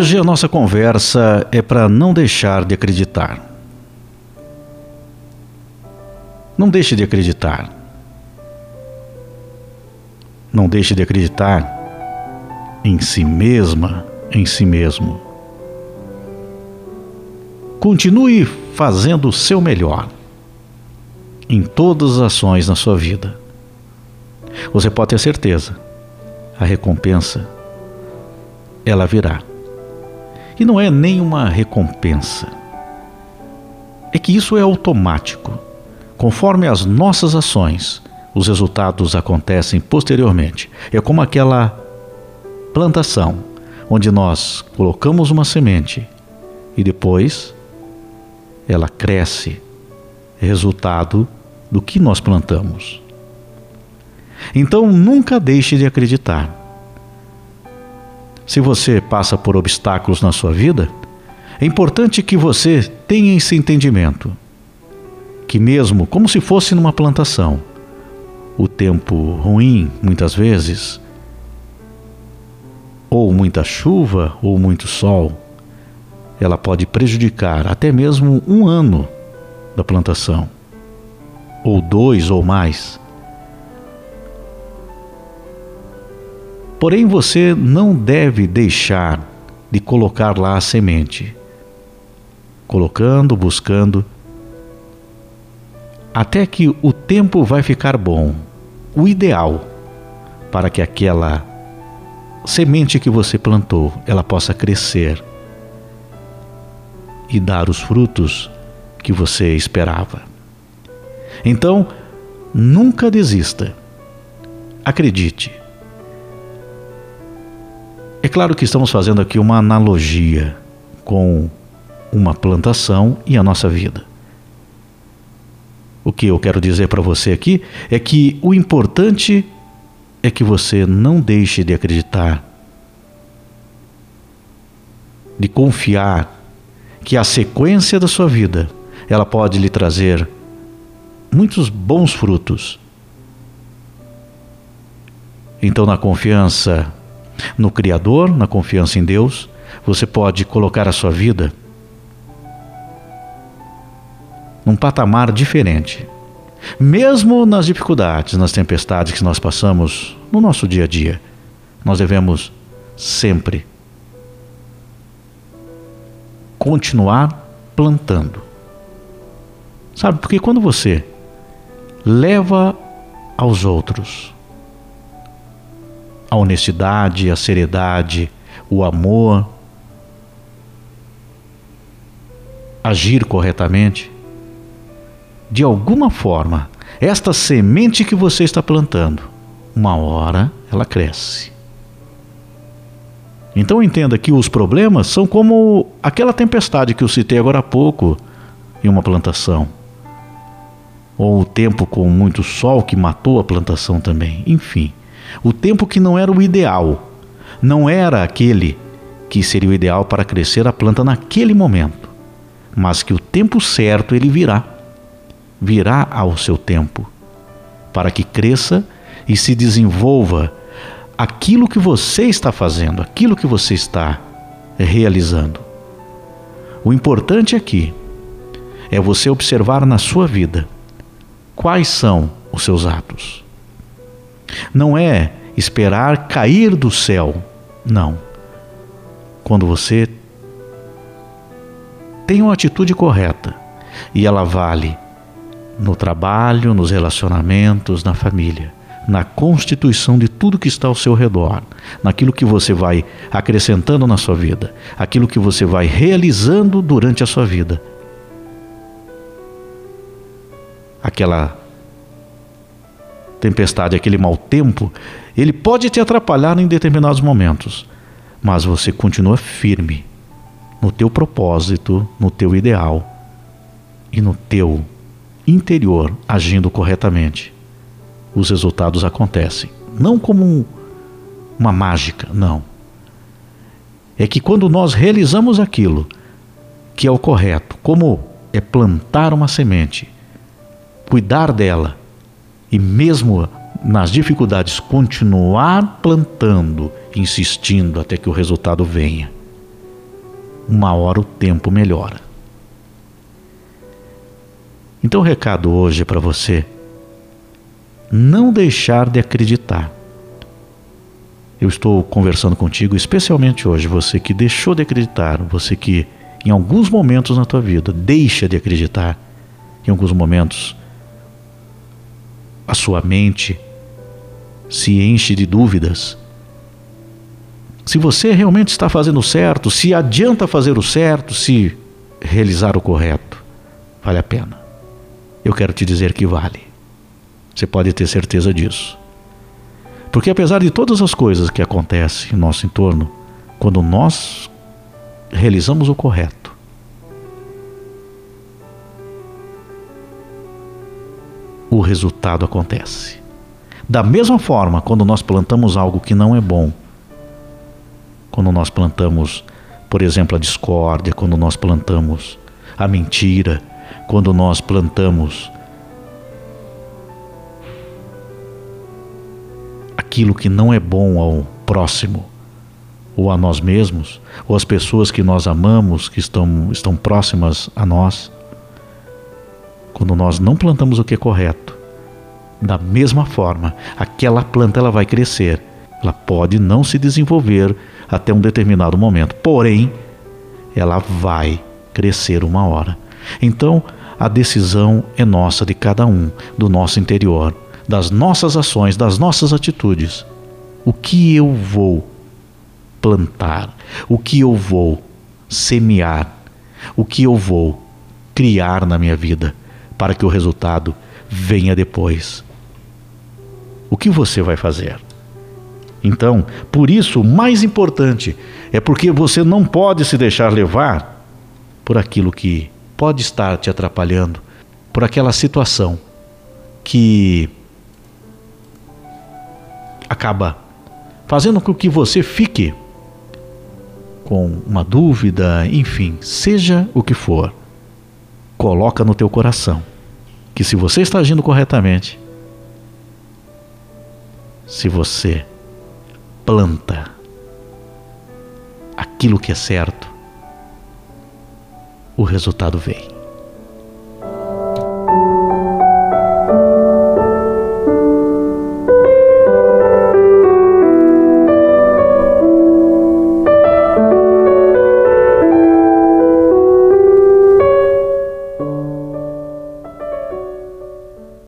Hoje a nossa conversa é para não deixar de acreditar. Não deixe de acreditar. Não deixe de acreditar em si mesma, em si mesmo. Continue fazendo o seu melhor em todas as ações na sua vida. Você pode ter certeza, a recompensa ela virá. E não é nenhuma recompensa. É que isso é automático. Conforme as nossas ações, os resultados acontecem posteriormente. É como aquela plantação, onde nós colocamos uma semente e depois ela cresce, resultado do que nós plantamos. Então nunca deixe de acreditar. Se você passa por obstáculos na sua vida, é importante que você tenha esse entendimento. Que, mesmo como se fosse numa plantação, o tempo ruim, muitas vezes, ou muita chuva ou muito sol, ela pode prejudicar até mesmo um ano da plantação, ou dois ou mais. Porém, você não deve deixar de colocar lá a semente, colocando, buscando, até que o tempo vai ficar bom o ideal para que aquela semente que você plantou ela possa crescer e dar os frutos que você esperava. Então, nunca desista. Acredite. Claro que estamos fazendo aqui uma analogia com uma plantação e a nossa vida. O que eu quero dizer para você aqui é que o importante é que você não deixe de acreditar, de confiar que a sequência da sua vida ela pode lhe trazer muitos bons frutos. Então, na confiança no Criador, na confiança em Deus, você pode colocar a sua vida num patamar diferente. Mesmo nas dificuldades, nas tempestades que nós passamos no nosso dia a dia, nós devemos sempre continuar plantando. Sabe, porque quando você leva aos outros a honestidade, a seriedade, o amor, agir corretamente, de alguma forma, esta semente que você está plantando, uma hora ela cresce. Então entenda que os problemas são como aquela tempestade que eu citei agora há pouco em uma plantação. Ou o tempo com muito sol que matou a plantação também. Enfim, o tempo que não era o ideal. Não era aquele que seria o ideal para crescer a planta naquele momento. Mas que o tempo certo ele virá virá ao seu tempo, para que cresça e se desenvolva aquilo que você está fazendo, aquilo que você está realizando. O importante aqui é você observar na sua vida quais são os seus atos. Não é esperar cair do céu, não. Quando você tem uma atitude correta e ela vale no trabalho, nos relacionamentos, na família, na constituição de tudo que está ao seu redor, naquilo que você vai acrescentando na sua vida, aquilo que você vai realizando durante a sua vida. Aquela tempestade, aquele mau tempo, ele pode te atrapalhar em determinados momentos, mas você continua firme no teu propósito, no teu ideal e no teu interior agindo corretamente, os resultados acontecem. Não como um, uma mágica, não. É que quando nós realizamos aquilo que é o correto, como é plantar uma semente, cuidar dela e mesmo nas dificuldades continuar plantando, insistindo até que o resultado venha. uma hora o tempo melhora. Então o recado hoje é para você não deixar de acreditar. Eu estou conversando contigo, especialmente hoje, você que deixou de acreditar, você que em alguns momentos na tua vida deixa de acreditar, em alguns momentos a sua mente se enche de dúvidas. Se você realmente está fazendo certo, se adianta fazer o certo, se realizar o correto, vale a pena. Eu quero te dizer que vale. Você pode ter certeza disso. Porque apesar de todas as coisas que acontecem em nosso entorno, quando nós realizamos o correto, resultado acontece. Da mesma forma, quando nós plantamos algo que não é bom, quando nós plantamos, por exemplo, a discórdia, quando nós plantamos a mentira, quando nós plantamos aquilo que não é bom ao próximo, ou a nós mesmos, ou às pessoas que nós amamos, que estão, estão próximas a nós, quando nós não plantamos o que é correto, da mesma forma, aquela planta ela vai crescer. Ela pode não se desenvolver até um determinado momento, porém, ela vai crescer uma hora. Então, a decisão é nossa, de cada um, do nosso interior, das nossas ações, das nossas atitudes. O que eu vou plantar? O que eu vou semear? O que eu vou criar na minha vida para que o resultado venha depois? O que você vai fazer? Então, por isso, o mais importante é porque você não pode se deixar levar por aquilo que pode estar te atrapalhando por aquela situação que acaba fazendo com que você fique com uma dúvida, enfim, seja o que for, coloca no teu coração que se você está agindo corretamente, se você planta aquilo que é certo, o resultado vem.